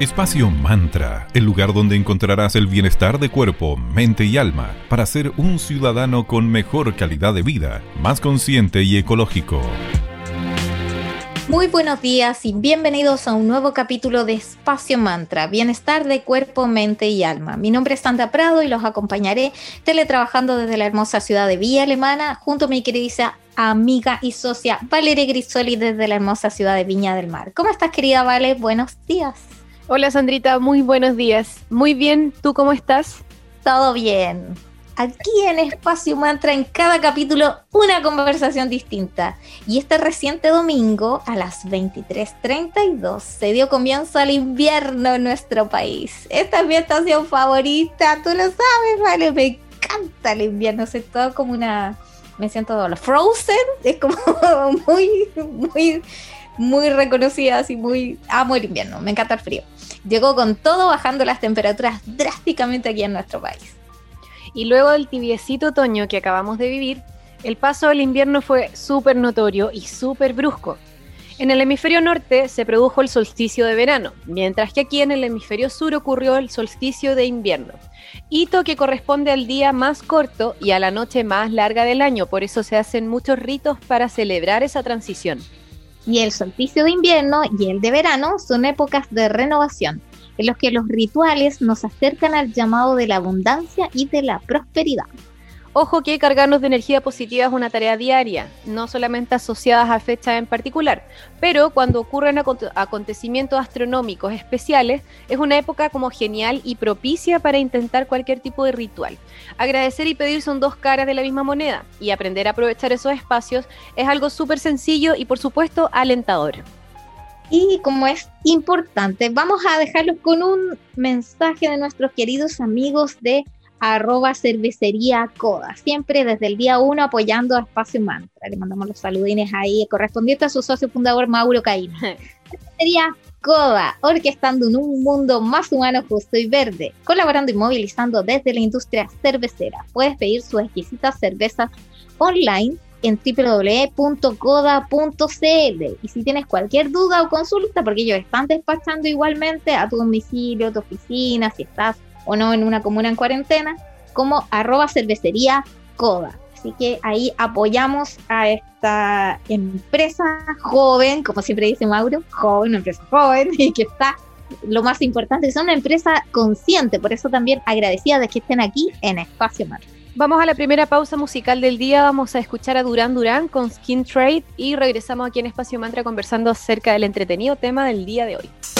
Espacio Mantra, el lugar donde encontrarás el bienestar de cuerpo, mente y alma para ser un ciudadano con mejor calidad de vida, más consciente y ecológico. Muy buenos días y bienvenidos a un nuevo capítulo de Espacio Mantra, bienestar de cuerpo, mente y alma. Mi nombre es Sandra Prado y los acompañaré teletrabajando desde la hermosa ciudad de Villa Alemana junto a mi querida amiga y socia Valeria Grisoli desde la hermosa ciudad de Viña del Mar. ¿Cómo estás querida Vale? Buenos días. Hola Sandrita, muy buenos días. Muy bien, ¿tú cómo estás? Todo bien. Aquí en Espacio Mantra, en cada capítulo, una conversación distinta. Y este reciente domingo, a las 23.32, se dio comienzo al invierno en nuestro país. Esta es mi estación favorita, tú lo sabes, vale, me encanta el invierno, es todo como una... Me siento Frozen, es como muy, muy, muy reconocida, así muy... Amo el invierno, me encanta el frío llegó con todo bajando las temperaturas drásticamente aquí en nuestro país. Y luego del tibiecito otoño que acabamos de vivir, el paso del invierno fue súper notorio y súper brusco. En el hemisferio norte se produjo el solsticio de verano, mientras que aquí en el hemisferio sur ocurrió el solsticio de invierno, hito que corresponde al día más corto y a la noche más larga del año, por eso se hacen muchos ritos para celebrar esa transición y el solsticio de invierno y el de verano son épocas de renovación, en los que los rituales nos acercan al llamado de la abundancia y de la prosperidad. Ojo que cargarnos de energía positiva es una tarea diaria, no solamente asociadas a fechas en particular, pero cuando ocurren acontecimientos astronómicos especiales, es una época como genial y propicia para intentar cualquier tipo de ritual. Agradecer y pedir son dos caras de la misma moneda, y aprender a aprovechar esos espacios es algo súper sencillo y por supuesto alentador. Y como es importante, vamos a dejarlos con un mensaje de nuestros queridos amigos de arroba cervecería Coda, siempre desde el día uno apoyando a Espacio Mantra. Le mandamos los saludines ahí, correspondiente a su socio fundador Mauro Caín. cervecería Coda, orquestando en un mundo más humano, justo y verde, colaborando y movilizando desde la industria cervecera. Puedes pedir sus exquisitas cervezas online en www.coda.cl y si tienes cualquier duda o consulta, porque ellos están despachando igualmente a tu domicilio, a tu oficina, si estás o no en una comuna en cuarentena, como arroba cervecería coda. Así que ahí apoyamos a esta empresa joven, como siempre dice Mauro, joven, una empresa joven y que está, lo más importante, es una empresa consciente, por eso también agradecida de que estén aquí en Espacio Mar. Vamos a la primera pausa musical del día. Vamos a escuchar a Durán Durán con Skin Trade y regresamos aquí en Espacio Mantra conversando acerca del entretenido tema del día de hoy.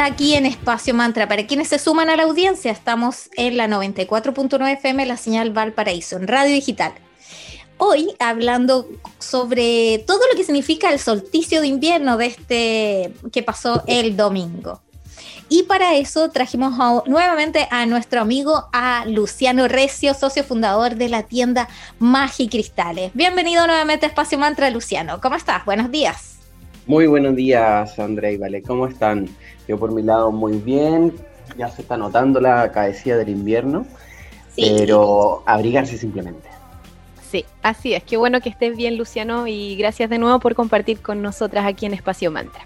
vuelta aquí en Espacio Mantra. Para quienes se suman a la audiencia, estamos en la 94.9 FM, la señal Valparaíso, en radio digital. Hoy hablando sobre todo lo que significa el solsticio de invierno de este que pasó el domingo. Y para eso trajimos a- nuevamente a nuestro amigo, a Luciano Recio, socio fundador de la tienda Magi Cristales. Bienvenido nuevamente a Espacio Mantra, Luciano. ¿Cómo estás? Buenos días. Muy buenos días, André y Vale. ¿Cómo están? Yo por mi lado muy bien. Ya se está notando la cabecilla del invierno, Sí. pero abrigarse simplemente. Sí, así es. Qué bueno que estés bien, Luciano, y gracias de nuevo por compartir con nosotras aquí en Espacio Mantra.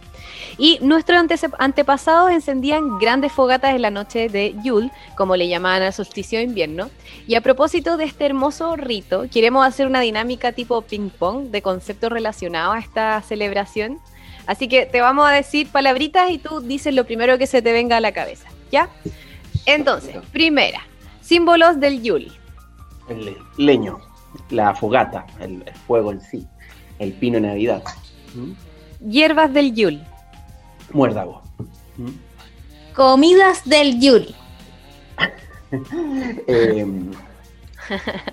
Y nuestros antepasados encendían grandes fogatas en la noche de Yule, como le llamaban al solsticio de invierno. Y a propósito de este hermoso rito, queremos hacer una dinámica tipo ping-pong de conceptos relacionados a esta celebración. Así que te vamos a decir palabritas y tú dices lo primero que se te venga a la cabeza, ¿ya? Entonces, primera, símbolos del Yule. El le- leño, la fogata, el, el fuego en sí, el pino de Navidad. ¿Mm? Hierbas del Yule. Muérdago. ¿Mm? Comidas del Yule. Eh,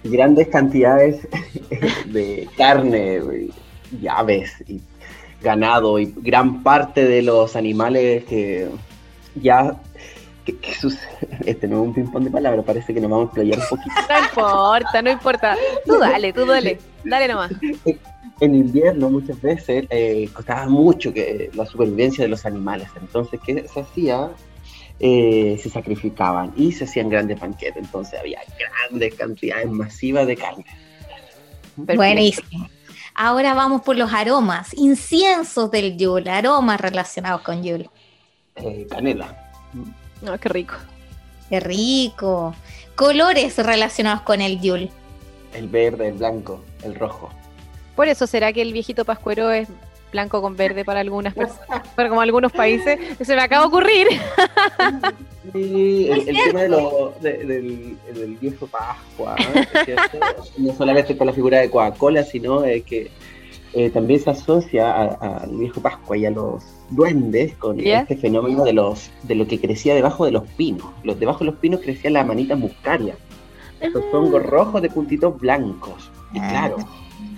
grandes cantidades de carne, y aves y ganado y gran parte de los animales que ya que, que sus- este no es un ping-pong de palabras, parece que nos vamos a explayar un poquito. No importa, no importa. Tú dale, tú dale. Dale nomás. En invierno muchas veces eh, costaba mucho que la supervivencia de los animales, entonces ¿qué se hacía? Eh, se sacrificaban y se hacían grandes banquetes, entonces había grandes cantidades masivas de carne. Perfecto. Buenísimo. Ahora vamos por los aromas, inciensos del Yule, aromas relacionados con Yule. Eh, canela, No, qué rico. Qué rico. Colores relacionados con el Yule. el verde, el blanco, el rojo. Por eso será que el viejito pascuero es blanco con verde para algunas personas, para como algunos países. Se me acaba de ocurrir. Sí, el, tema de lo- de- del, del viejo Pascua, no solamente con la figura de Coca-Cola, sino eh, que eh, también se asocia al viejo Pascua y a los duendes con este fenómeno de los de lo que crecía debajo de los pinos. Los debajo de los pinos crecía la manita muscaria, estos hongos rojos de puntitos blancos. Y Ah. claro,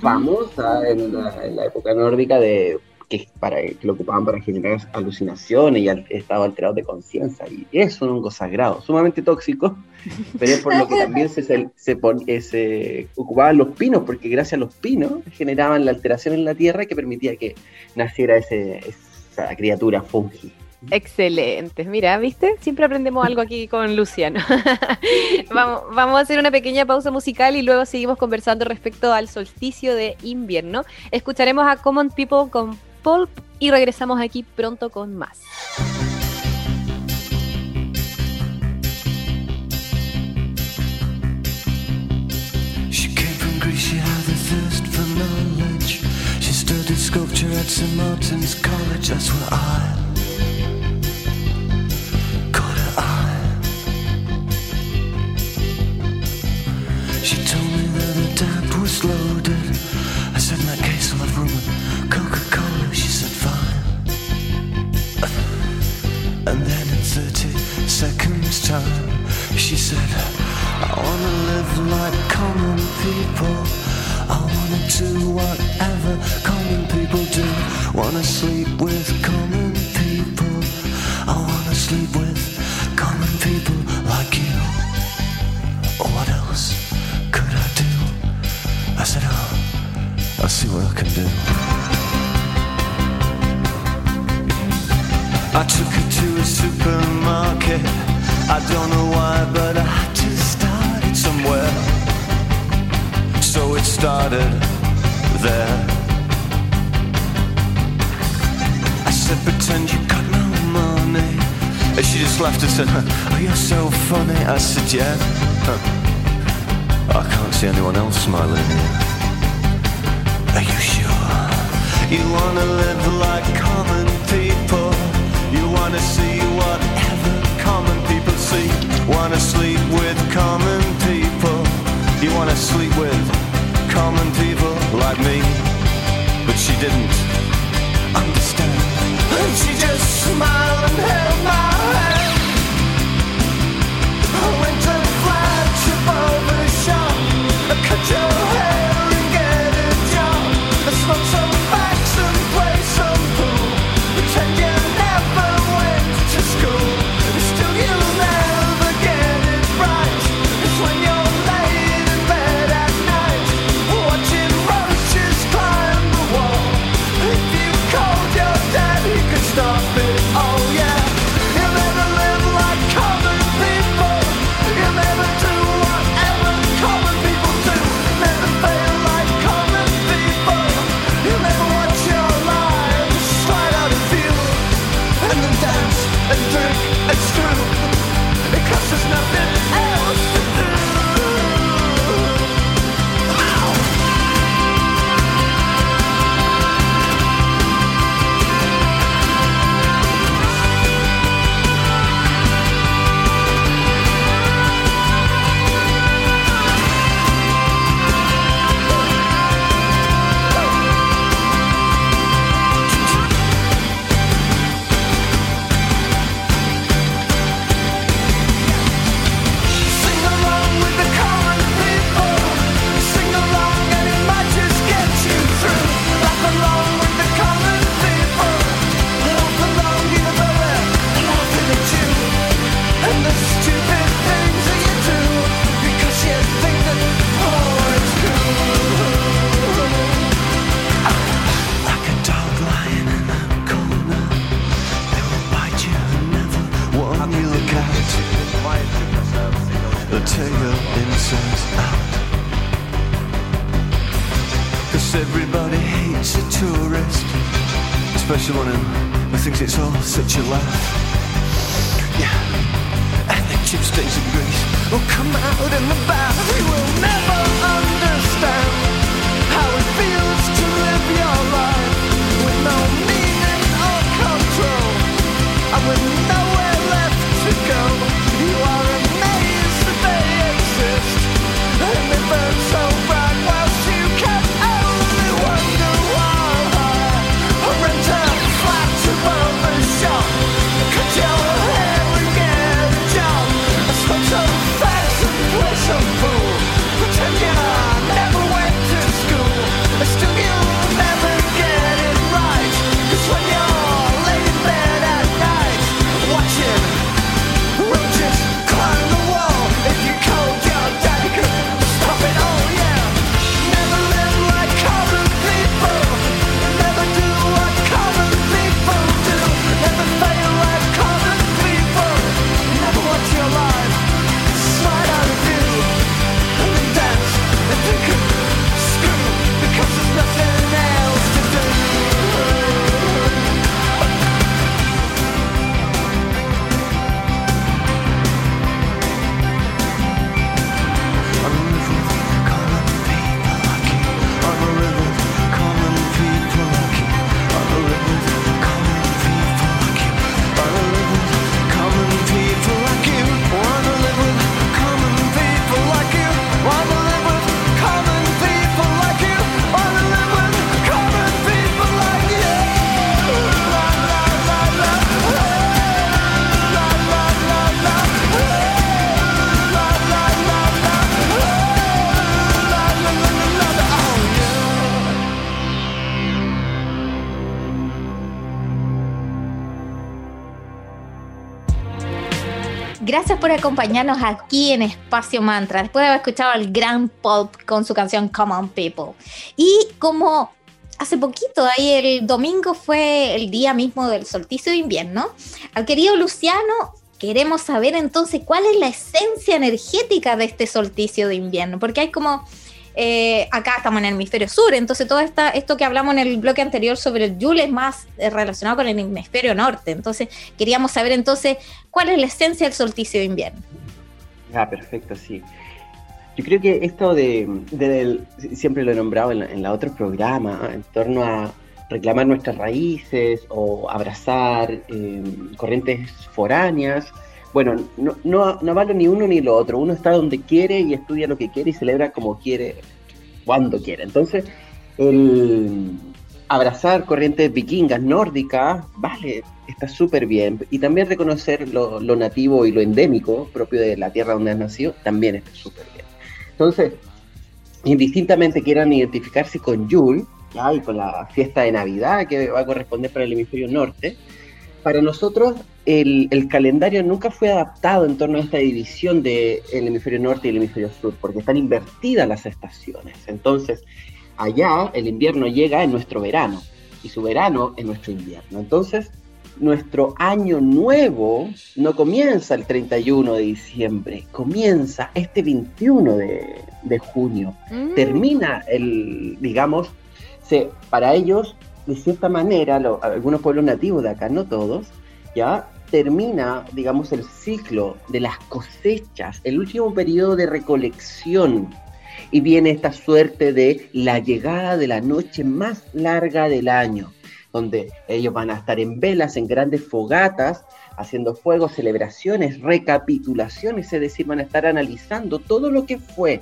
famosa en la, en la época nórdica de que para que lo ocupaban para generar alucinaciones y al- estados alterados de conciencia y es un hongo sagrado sumamente tóxico pero es por lo que también se, se, se pon- eh, se ocupaban los pinos porque gracias a los pinos generaban la alteración en la tierra que permitía que naciera ese, esa criatura fungi Excelente. Mira, ¿viste? Siempre aprendemos algo aquí con Luciano. vamos, vamos a hacer una pequeña pausa musical y luego seguimos conversando respecto al solsticio de invierno. Escucharemos a Common People con Pulp y regresamos aquí pronto con más. She told me that the tap was loaded. I said, in that case, I'll have rum and Coca-Cola. She said, fine. And then in 30 seconds time, she said, I wanna live like common people. I wanna do whatever common people do. Wanna sleep with common people. I wanna sleep with common people like you. I said, oh, I'll see what I can do. I took her to a supermarket. I don't know why, but I just started somewhere. So it started there. I said, pretend you got no money. And she just laughed and said, oh, you're so funny. I said, yeah. I can't see anyone else smiling. Are you sure? You wanna live like common people. You wanna see whatever common people see. Wanna sleep with common people. You wanna sleep with common people like me. But she didn't understand. And she just smiled and held my hand. I went such a laugh. Yeah, and the chips taste of Greece will oh, come out in the bath. We will never. acompañarnos aquí en Espacio Mantra, después de haber escuchado al gran Pulp con su canción Common People. Y como hace poquito, ahí el domingo fue el día mismo del solsticio de invierno, al querido Luciano queremos saber entonces cuál es la esencia energética de este solsticio de invierno, porque hay como eh, acá estamos en el hemisferio sur, entonces todo esta, esto que hablamos en el bloque anterior sobre el Yule es más eh, relacionado con el hemisferio norte. Entonces queríamos saber entonces cuál es la esencia del solsticio de invierno. Ah, perfecto, sí. Yo creo que esto de, siempre lo he nombrado en, en la otro programa, en torno a reclamar nuestras raíces o abrazar eh, corrientes foráneas. Bueno, no, no, no vale ni uno ni lo otro. Uno está donde quiere y estudia lo que quiere y celebra como quiere, cuando quiere. Entonces, el abrazar corrientes vikingas, nórdicas, vale, está súper bien. Y también reconocer lo, lo nativo y lo endémico propio de la tierra donde has nacido, también está súper bien. Entonces, indistintamente quieran identificarse con Yule, y con la fiesta de Navidad que va a corresponder para el hemisferio norte, para nosotros el, el calendario nunca fue adaptado en torno a esta división del hemisferio norte y el hemisferio sur, porque están invertidas las estaciones. Entonces, allá el invierno llega en nuestro verano y su verano en nuestro invierno. Entonces, nuestro año nuevo no comienza el 31 de diciembre, comienza este 21 de, de junio. Mm. Termina el, digamos, se, para ellos, de cierta manera, lo- algunos pueblos nativos de acá, no todos, ya termina, digamos, el ciclo de las cosechas, el último periodo de recolección. Y viene esta suerte de la llegada de la noche más larga del año, donde ellos van a estar en velas, en grandes fogatas, haciendo fuegos, celebraciones, recapitulaciones, es decir, van a estar analizando todo lo que fue.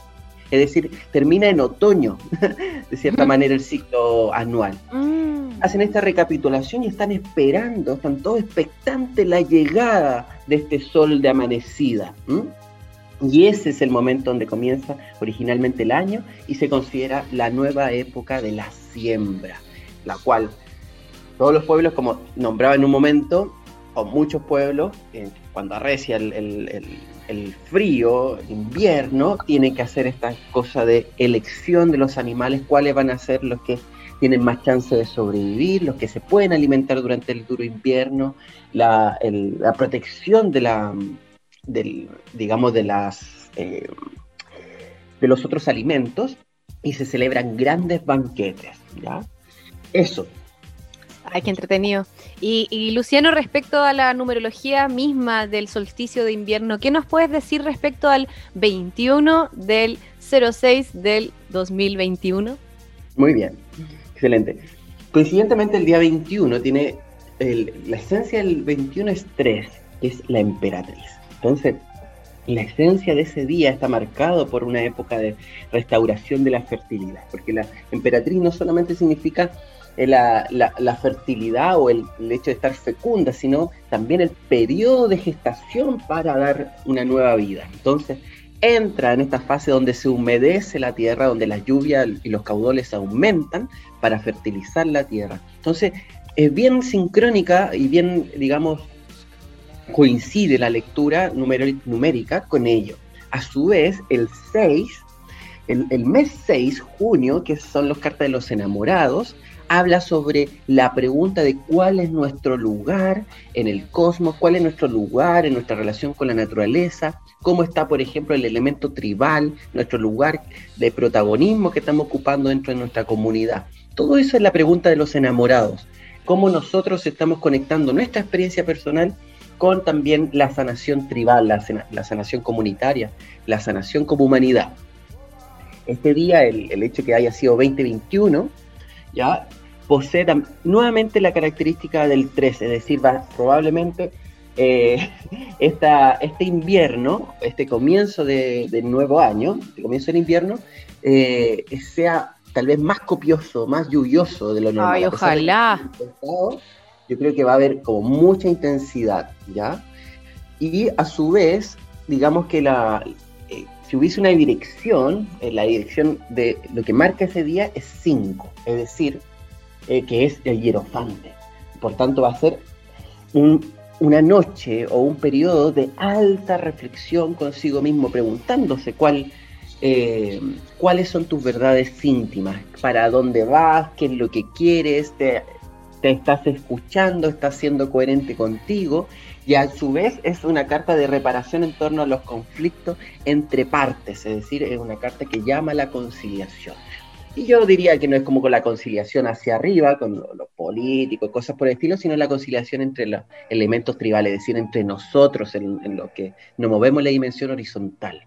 Es decir, termina en otoño, de cierta Ujú. manera, el ciclo anual Mm. Hacen esta recapitulación y están esperando, están todos expectantes la llegada de este sol de amanecida. Y ese es el momento donde comienza originalmente el año y se considera la nueva época de la siembra, la cual todos los pueblos, como nombraba en un momento, o muchos pueblos, eh, cuando arrecia el, el- el- frío, invierno, tienen que hacer esta cosa de elección de los animales, cuáles van a ser los que tienen más chance de sobrevivir, los que se pueden alimentar durante el duro invierno, la, el- la protección de la, del, digamos, de las eh, de los otros alimentos y se celebran grandes banquetes, ¿ya? Eso. Ay, qué entretenido. Y, y, Luciano, respecto a la numerología misma del solsticio de invierno, ¿qué nos puedes decir respecto al 21 del 06 del 2021? Muy bien, excelente. Coincidentemente el día 21 tiene, la esencia del 21 es 3, que es la emperatriz. Entonces, la esencia de ese día está marcado por una época de restauración de la fertilidad, porque la emperatriz no solamente significa eh, la, la- fertilidad o el, hecho de estar fecunda, sino también el periodo de gestación para dar una nueva vida. Entonces, entra en esta fase donde se humedece la tierra, donde la lluvia y los caudales aumentan para fertilizar la tierra. Entonces, es bien sincrónica y bien, digamos, coincide la lectura numérica con ello. A su vez, el 6, el, mes 6, junio, que son las cartas de los enamorados, habla sobre la pregunta de cuál es nuestro lugar en el cosmos, cuál es nuestro lugar en nuestra relación con la naturaleza, cómo está, por ejemplo, el elemento tribal, nuestro lugar de protagonismo que estamos ocupando dentro de nuestra comunidad. Todo eso es la pregunta de los enamorados, cómo nosotros estamos conectando nuestra experiencia personal con también la sanación tribal, la, sana- la sanación comunitaria, la sanación como humanidad. Este día, el, hecho que haya sido 2021, ya posee nuevamente la característica del 3, es decir, probablemente eh, este invierno, este comienzo de, del nuevo año, el comienzo del invierno, eh, sea tal vez más copioso, más lluvioso de lo normal. Ay, ojalá. Yo creo que va a haber como mucha intensidad, ¿ya? Y a su vez, digamos que la, eh, si hubiese una dirección, eh, la dirección de lo que marca ese día es 5, es decir, eh, que es el hierofante. Por tanto, va a ser un- una noche o un periodo de alta reflexión consigo mismo, preguntándose cuál, eh, cuáles son tus verdades íntimas, para dónde vas, qué es lo que quieres, te- estás escuchando, estás siendo coherente contigo y a su vez es una carta de reparación en torno a los conflictos entre partes, es decir, es una carta que llama a la conciliación. Y yo diría que no es como con la conciliación hacia arriba, con los lo políticos, cosas por el estilo, sino la conciliación entre los elementos tribales, es decir, entre nosotros, en, lo que nos movemos la dimensión horizontal.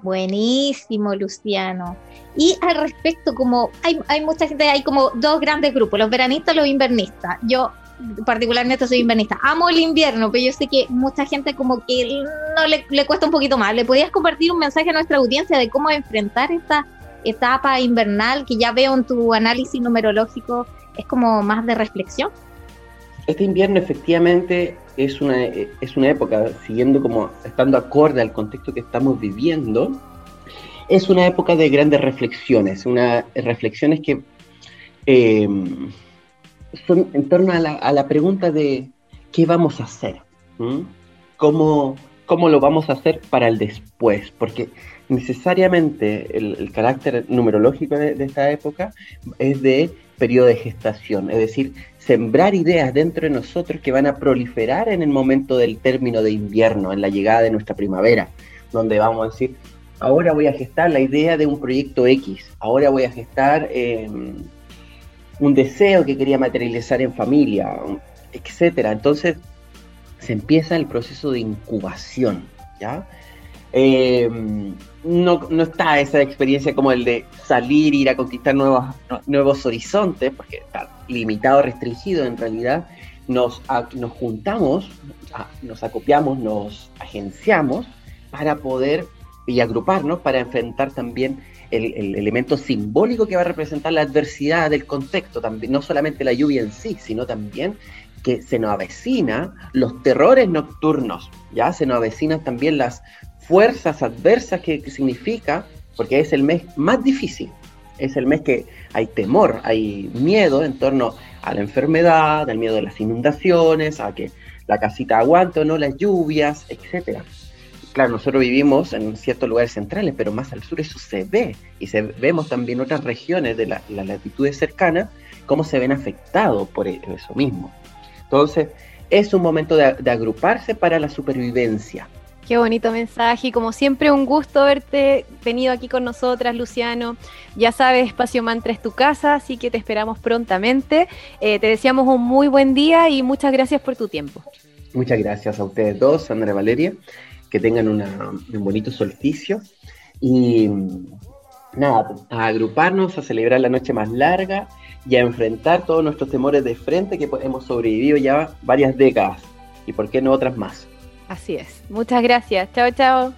Buenísimo, Luciano. Y al respecto, como hay, hay mucha gente, hay como dos grandes grupos, los veranistas y los invernistas. Yo particularmente soy invernista. Amo el invierno, pero yo sé que mucha gente como que no le, le cuesta un poquito más. ¿Le podías compartir un mensaje a nuestra audiencia de cómo enfrentar esta etapa invernal que ya veo en tu análisis numerológico? Es como más de reflexión. Este invierno efectivamente es una, es una época, siguiendo como estando acorde al contexto que estamos viviendo, es una época de grandes reflexiones, una reflexiones que eh, son en torno a la, a la, pregunta de qué vamos a hacer, ¿Mm? ¿Cómo, ¿Cómo, lo vamos a hacer para el después, porque necesariamente el, carácter numerológico de esta época es de periodo de gestación, es decir, sembrar ideas dentro de nosotros que van a proliferar en el momento del término de invierno, en la llegada de nuestra primavera, donde vamos a decir, ahora voy a gestar la idea de un proyecto X, ahora voy a gestar eh, un deseo que quería materializar en familia, etcétera. Entonces se empieza el proceso de incubación, ¿ya? Eh, no, no, está esa experiencia como el de salir, ir a conquistar nuevos, nuevos horizontes, porque está limitado, restringido en realidad. Nos, nos juntamos, nos acopiamos, nos agenciamos para poder y agruparnos para enfrentar también el, el, elemento simbólico que va a representar la adversidad del contexto, también, no solamente la lluvia en sí, sino también que se nos avecina los terrores nocturnos, ya se nos avecinan también las fuerzas adversas que, significa, porque es el mes más difícil, es el mes que hay temor, hay miedo en torno a la enfermedad, al miedo de las inundaciones, a que la casita aguante o no las lluvias, etcétera. Claro, nosotros vivimos en ciertos lugares centrales, pero más al sur eso se ve, y se, vemos también otras regiones de las la latitudes cercanas, cómo se ven afectados por eso mismo. Entonces, es un momento de agruparse para la supervivencia, Qué bonito mensaje y como siempre un gusto haberte venido aquí con nosotras, Luciano. Ya sabes, Espacio Mantra es tu casa, así que te esperamos prontamente. Eh, te deseamos un muy buen día y muchas gracias por tu tiempo. Muchas gracias a ustedes dos, Sandra y Valeria. Que tengan una, un bonito solsticio y nada, a agruparnos, a celebrar la noche más larga y a enfrentar todos nuestros temores de frente que hemos sobrevivido ya varias décadas y por qué no otras más. Así es. Muchas gracias. Chao, chao.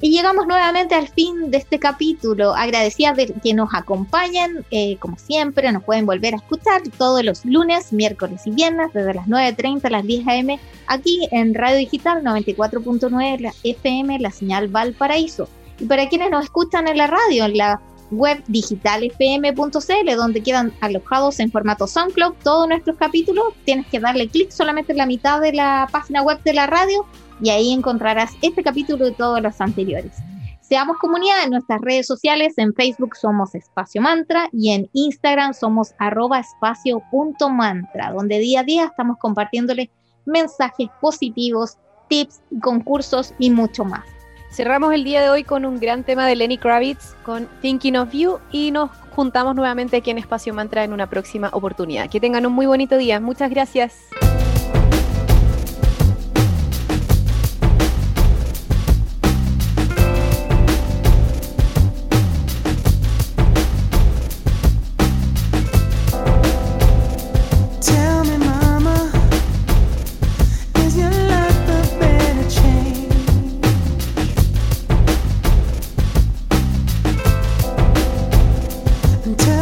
Y llegamos nuevamente al fin de este capítulo. Agradecida de que nos acompañen. Eh, como siempre, nos pueden volver a escuchar todos los lunes, miércoles y viernes, desde las 9.30 a las 10 a.m. aquí en Radio Digital 94.9 FM, la señal Valparaíso. Y para quienes nos escuchan en la radio, en la web digitalfm.cl, donde quedan alojados en formato SoundCloud todos nuestros capítulos, tienes que darle clic solamente en la mitad de la página web de la radio y ahí encontrarás este capítulo y todos los anteriores. Seamos comunidad en nuestras redes sociales, en Facebook somos Espacio Mantra y en Instagram somos arroba espacio.mantra, donde día a día estamos compartiéndole mensajes positivos, tips, concursos y mucho más. Cerramos el día de hoy con un gran tema de Lenny Kravitz con Thinking of You y nos juntamos nuevamente aquí en Espacio Mantra en una próxima oportunidad. Que tengan un muy bonito día. Muchas gracias. until